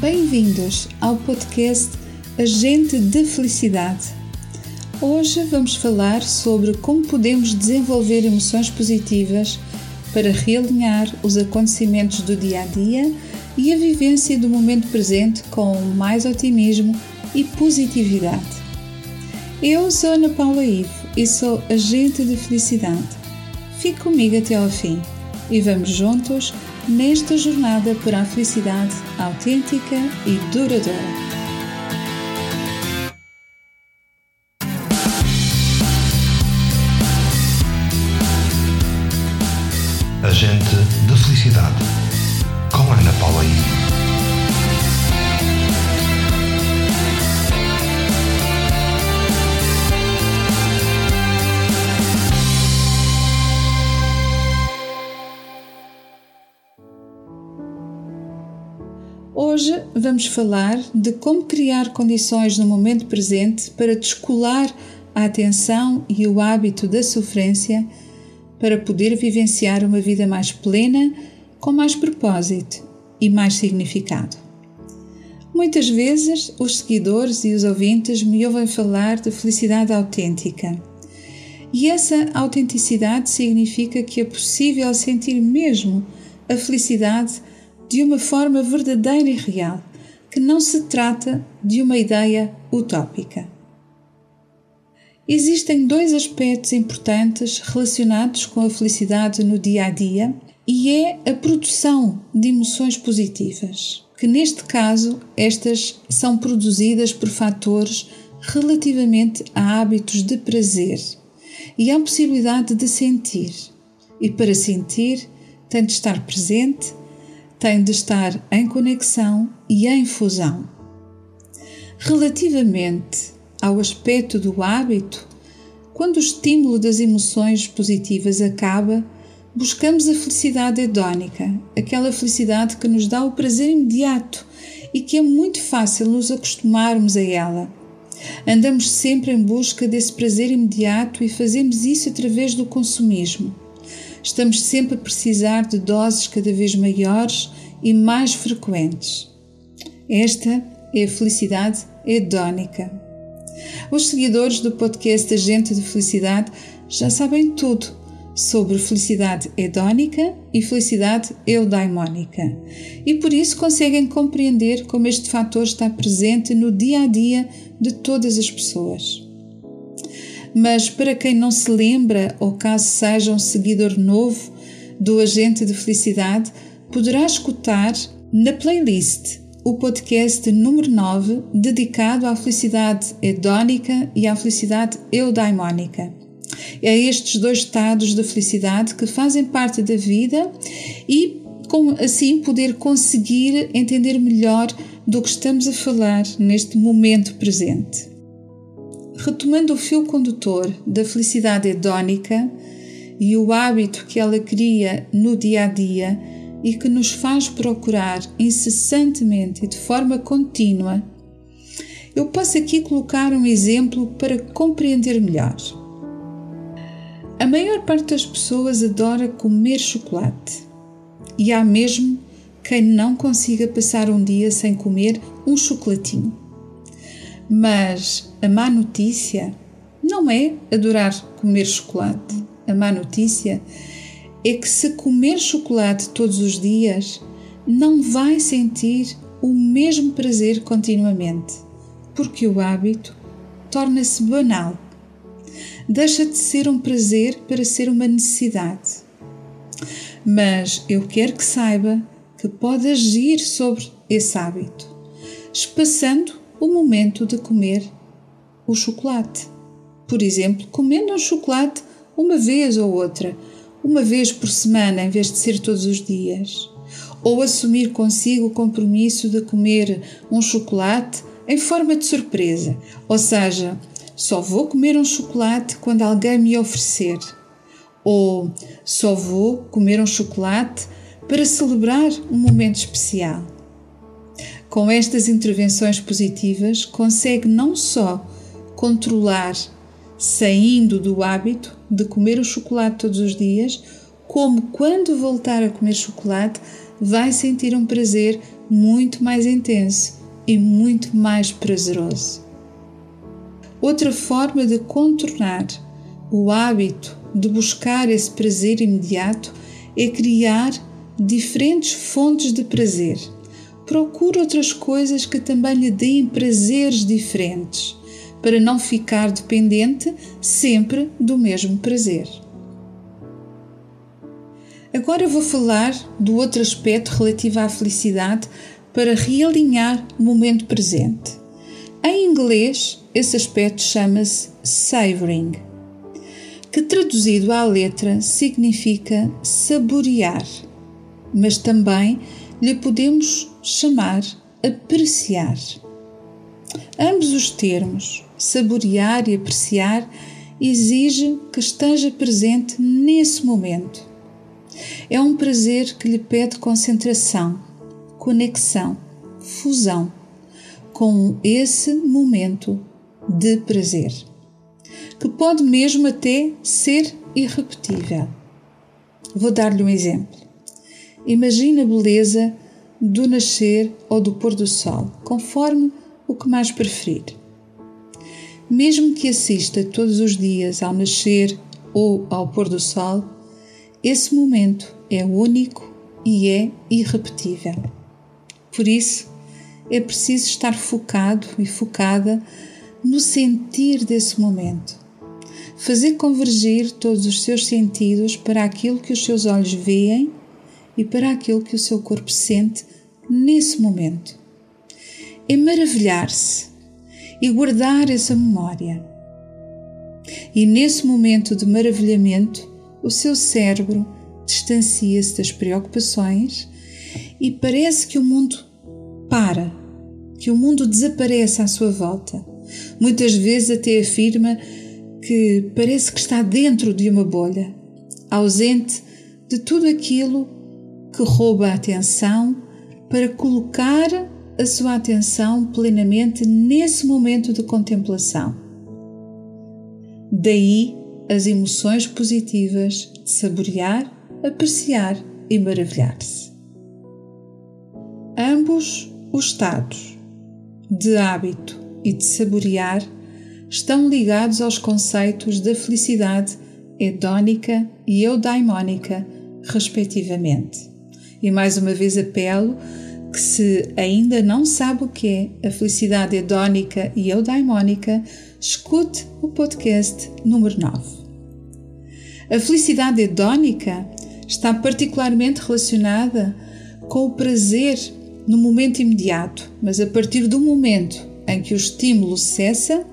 Bem-vindos ao podcast Agente de Felicidade. Hoje vamos falar sobre como podemos desenvolver emoções positivas para realinhar os acontecimentos do dia a dia e a vivência do momento presente com mais otimismo e positividade. Eu sou Ana Paula Ivo e sou agente de felicidade. Fique comigo até ao fim e vamos juntos nesta jornada para a felicidade autêntica e duradoura. Agente de Felicidade, com Ana Paula I. Hoje vamos falar de como criar condições no momento presente para descolar a atenção e o hábito da sofrência para poder vivenciar uma vida mais plena, com mais propósito e mais significado. Muitas vezes os seguidores e os ouvintes me ouvem falar de felicidade autêntica. E essa autenticidade significa que é possível sentir mesmo a felicidade de uma forma verdadeira e real, que não se trata de uma ideia utópica. Existem dois aspectos importantes relacionados com a felicidade no dia a dia e é a produção de emoções positivas, que neste caso estas são produzidas por fatores relativamente a hábitos de prazer e à possibilidade de sentir. E para sentir, tem de estar presente tem de estar em conexão e em fusão. Relativamente ao aspecto do hábito, quando o estímulo das emoções positivas acaba, buscamos a felicidade hedónica, aquela felicidade que nos dá o prazer imediato e que é muito fácil nos acostumarmos a ela. Andamos sempre em busca desse prazer imediato e fazemos isso através do consumismo. Estamos sempre a precisar de doses cada vez maiores e mais frequentes. Esta é a felicidade hedónica. Os seguidores do podcast Agente de Felicidade já sabem tudo sobre felicidade hedónica e felicidade eudaimónica e por isso conseguem compreender como este fator está presente no dia a dia de todas as pessoas. Mas para quem não se lembra ou caso seja um seguidor novo do agente de felicidade, poderá escutar na playlist o podcast número 9 dedicado à felicidade hedónica e à felicidade eudaimónica. É estes dois estados da felicidade que fazem parte da vida e com assim poder conseguir entender melhor do que estamos a falar neste momento presente. Retomando o fio condutor da felicidade hedónica e o hábito que ela cria no dia a dia e que nos faz procurar incessantemente e de forma contínua, eu posso aqui colocar um exemplo para compreender melhor. A maior parte das pessoas adora comer chocolate e há mesmo quem não consiga passar um dia sem comer um chocolatinho. Mas a má notícia não é adorar comer chocolate. A má notícia é que se comer chocolate todos os dias, não vai sentir o mesmo prazer continuamente, porque o hábito torna-se banal. Deixa de ser um prazer para ser uma necessidade. Mas eu quero que saiba que pode agir sobre esse hábito, espaçando o momento de comer o chocolate. Por exemplo, comendo um chocolate uma vez ou outra, uma vez por semana em vez de ser todos os dias. Ou assumir consigo o compromisso de comer um chocolate em forma de surpresa, ou seja, só vou comer um chocolate quando alguém me oferecer. Ou só vou comer um chocolate para celebrar um momento especial. Com estas intervenções positivas, consegue não só controlar, saindo do hábito de comer o chocolate todos os dias, como quando voltar a comer chocolate, vai sentir um prazer muito mais intenso e muito mais prazeroso. Outra forma de contornar o hábito de buscar esse prazer imediato é criar diferentes fontes de prazer. Procure outras coisas que também lhe deem prazeres diferentes, para não ficar dependente sempre do mesmo prazer. Agora vou falar do outro aspecto relativo à felicidade para realinhar o momento presente. Em inglês, esse aspecto chama-se savoring, que traduzido à letra significa saborear, mas também lhe podemos chamar apreciar. Ambos os termos, saborear e apreciar, exige que esteja presente nesse momento é um prazer que lhe pede concentração, conexão, fusão com esse momento de prazer, que pode mesmo até ser irrepetível. Vou dar-lhe um exemplo. Imagine a beleza do nascer ou do pôr do sol, conforme o que mais preferir. Mesmo que assista todos os dias ao nascer ou ao pôr do sol, esse momento é único e é irrepetível. Por isso, é preciso estar focado e focada no sentir desse momento. Fazer convergir todos os seus sentidos para aquilo que os seus olhos veem e para aquilo que o seu corpo sente nesse momento. É maravilhar-se e guardar essa memória. E nesse momento de maravilhamento, o seu cérebro distancia-se das preocupações e parece que o mundo para, que o mundo desaparece à sua volta. Muitas vezes até afirma que parece que está dentro de uma bolha, ausente de tudo aquilo que rouba a atenção para colocar a sua atenção plenamente nesse momento de contemplação. Daí as emoções positivas de saborear apreciar e maravilhar-se. Ambos os estados de hábito e de saborear estão ligados aos conceitos da felicidade hedónica e eudaimónica, respectivamente. E mais uma vez apelo que se ainda não sabe o que é a felicidade hedónica e eudaimónica, escute o podcast número 9. A felicidade hedónica está particularmente relacionada com o prazer no momento imediato, mas a partir do momento em que o estímulo cessa,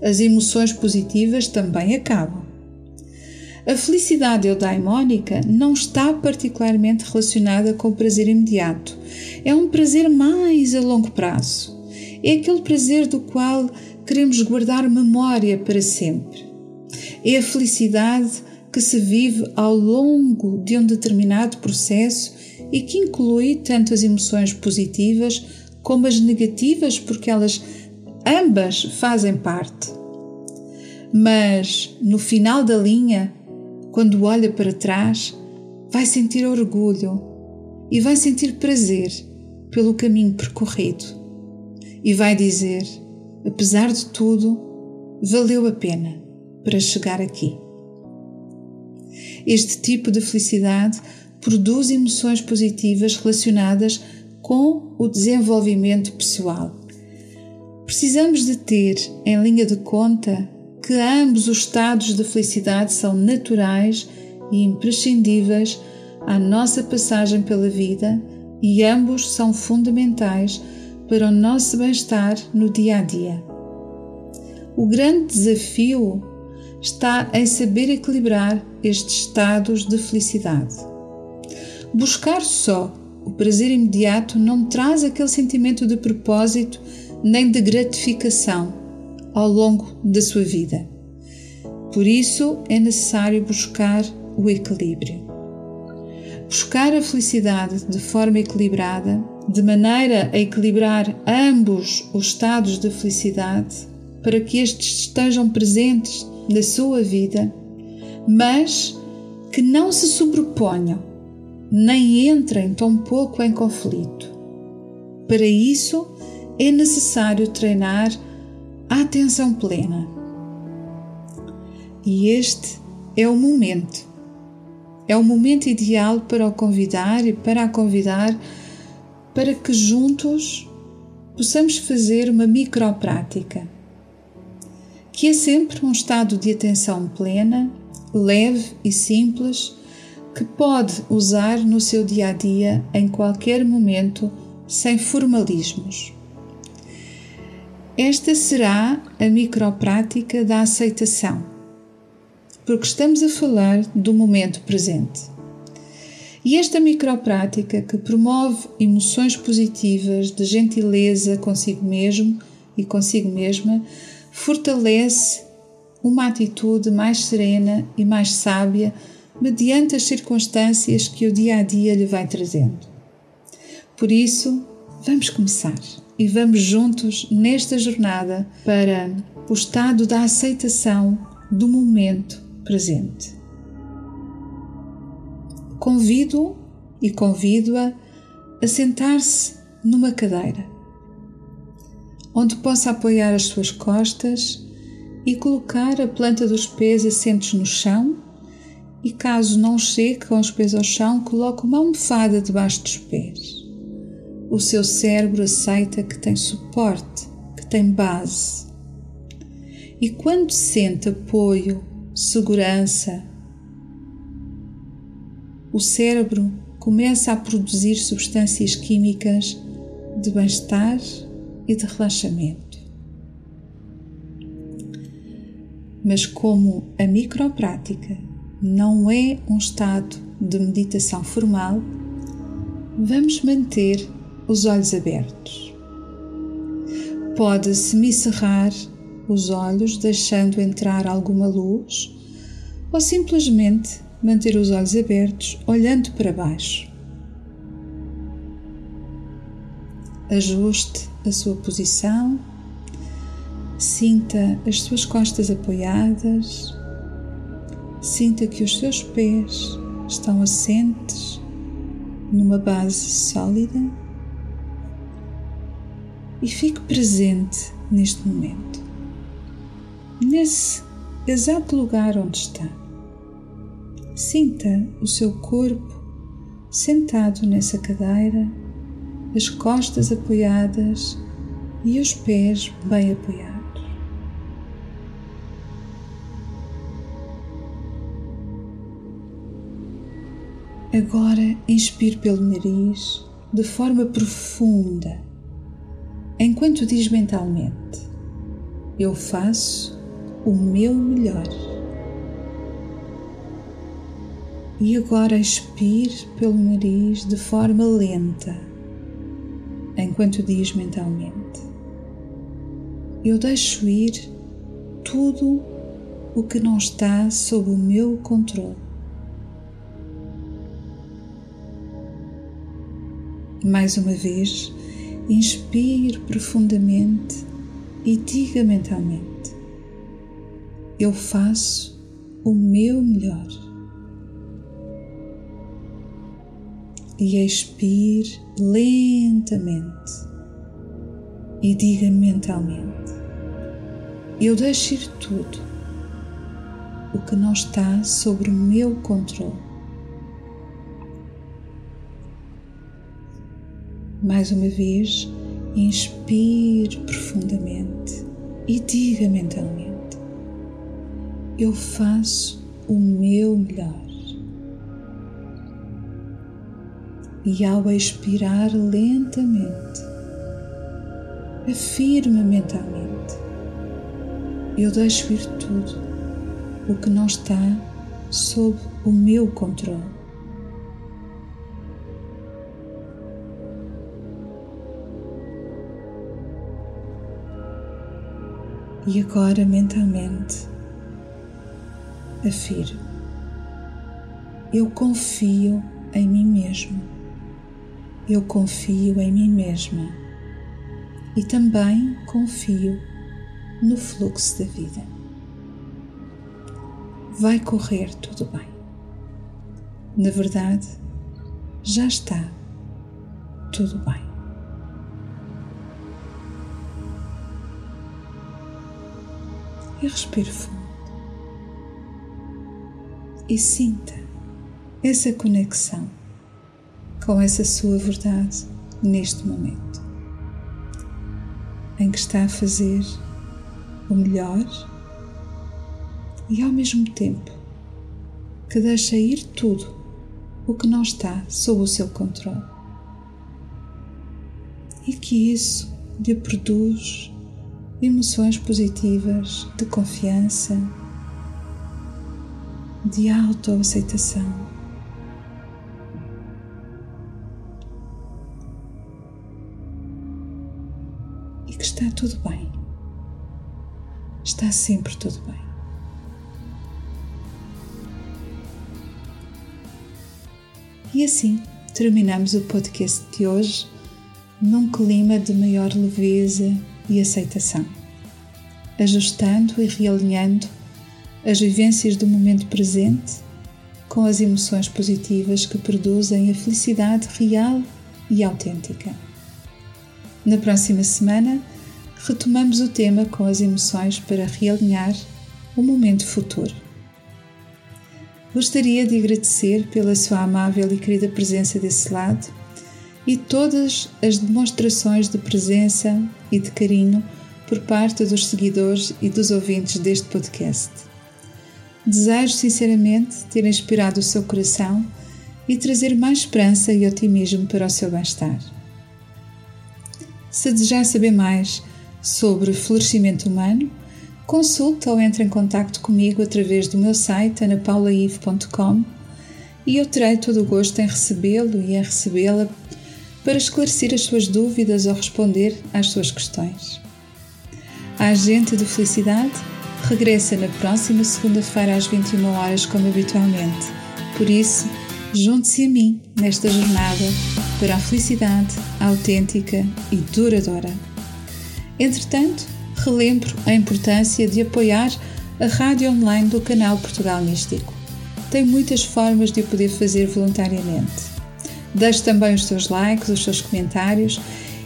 as emoções positivas também acabam. A felicidade eudaimónica não está particularmente relacionada com o prazer imediato. É um prazer mais a longo prazo. É aquele prazer do qual queremos guardar memória para sempre. É a felicidade que se vive ao longo de um determinado processo e que inclui tanto as emoções positivas como as negativas, porque elas ambas fazem parte. Mas no final da linha, quando olha para trás, vai sentir orgulho e vai sentir prazer pelo caminho percorrido e vai dizer: apesar de tudo, valeu a pena para chegar aqui. Este tipo de felicidade produz emoções positivas relacionadas com o desenvolvimento pessoal. Precisamos de ter em linha de conta que ambos os estados de felicidade são naturais e imprescindíveis à nossa passagem pela vida e ambos são fundamentais para o nosso bem-estar no dia a dia. O grande desafio está em saber equilibrar estes estados de felicidade. Buscar só o prazer imediato não traz aquele sentimento de propósito nem de gratificação ao longo da sua vida. Por isso é necessário buscar o equilíbrio. Buscar a felicidade de forma equilibrada, de maneira a equilibrar ambos os estados de felicidade, para que estes estejam presentes na sua vida, mas que não se sobreponham, nem entrem tão pouco em conflito. Para isso, é necessário treinar atenção plena. E este é o momento. É o momento ideal para o convidar e para a convidar para que juntos possamos fazer uma microprática, que é sempre um estado de atenção plena, leve e simples, que pode usar no seu dia a dia em qualquer momento, sem formalismos. Esta será a microprática da aceitação, porque estamos a falar do momento presente. E esta microprática que promove emoções positivas de gentileza consigo mesmo e consigo mesma fortalece uma atitude mais serena e mais sábia mediante as circunstâncias que o dia a dia lhe vai trazendo. Por isso, vamos começar e vamos juntos nesta jornada para o estado da aceitação do momento presente. Convido e convido-a a sentar-se numa cadeira, onde possa apoiar as suas costas e colocar a planta dos pés assentes no chão. E caso não chegue com os pés ao chão, coloque uma almofada debaixo dos pés o seu cérebro aceita que tem suporte, que tem base. E quando sente apoio, segurança, o cérebro começa a produzir substâncias químicas de bem-estar e de relaxamento. Mas como a microprática não é um estado de meditação formal, vamos manter os olhos abertos. Pode semicerrar os olhos, deixando entrar alguma luz, ou simplesmente manter os olhos abertos, olhando para baixo. Ajuste a sua posição, sinta as suas costas apoiadas, sinta que os seus pés estão assentes numa base sólida e fique presente neste momento, nesse exato lugar onde está. Sinta o seu corpo sentado nessa cadeira, as costas apoiadas e os pés bem apoiados. Agora inspire pelo nariz de forma profunda enquanto diz mentalmente: Eu faço o meu melhor. E agora expire pelo nariz de forma lenta, enquanto diz mentalmente: Eu deixo ir tudo o que não está sob o meu controle. Mais uma vez, Inspire profundamente e diga mentalmente: Eu faço o meu melhor. E expire lentamente e diga mentalmente: Eu deixo ir tudo o que não está sobre o meu controle. Mais uma vez, inspire profundamente e diga mentalmente: Eu faço o meu melhor. E ao expirar lentamente, afirma mentalmente: Eu deixo ir tudo o que não está sob o meu controle. E agora mentalmente afirmo: Eu confio em mim mesmo. Eu confio em mim mesma. E também confio no fluxo da vida. Vai correr tudo bem. Na verdade, já está tudo bem. E respire fundo. E sinta essa conexão com essa sua verdade neste momento em que está a fazer o melhor e ao mesmo tempo que deixa ir tudo o que não está sob o seu controle e que isso lhe produz emoções positivas de confiança, de autoaceitação. E que está tudo bem. Está sempre tudo bem. E assim terminamos o podcast de hoje num clima de maior leveza e aceitação, ajustando e realinhando as vivências do momento presente com as emoções positivas que produzem a felicidade real e autêntica. Na próxima semana, retomamos o tema com as emoções para realinhar o momento futuro. Gostaria de agradecer pela sua amável e querida presença desse lado e todas as demonstrações de presença e de carinho por parte dos seguidores e dos ouvintes deste podcast. Desejo sinceramente ter inspirado o seu coração e trazer mais esperança e otimismo para o seu bem-estar. Se desejar saber mais sobre florescimento humano, consulte ou entre em contato comigo através do meu site anapaulaive.com e eu terei todo o gosto em recebê-lo e em recebê-la para esclarecer as suas dúvidas ou responder às suas questões. A Agente de Felicidade regressa na próxima segunda-feira às 21 horas, como habitualmente. Por isso, junte-se a mim nesta jornada para a felicidade autêntica e duradoura. Entretanto, relembro a importância de apoiar a rádio online do canal Portugal Místico. Tem muitas formas de o poder fazer voluntariamente. Deixe também os seus likes, os seus comentários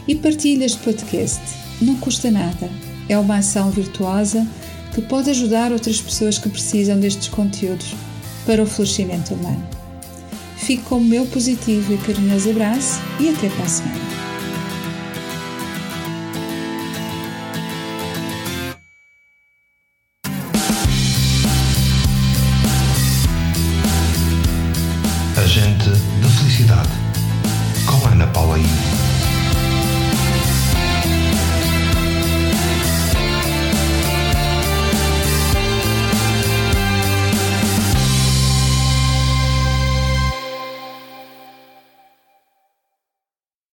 e partilhe este podcast. Não custa nada. É uma ação virtuosa que pode ajudar outras pessoas que precisam destes conteúdos para o florescimento humano. Fico com o meu positivo e carinhoso abraço e até para a semana.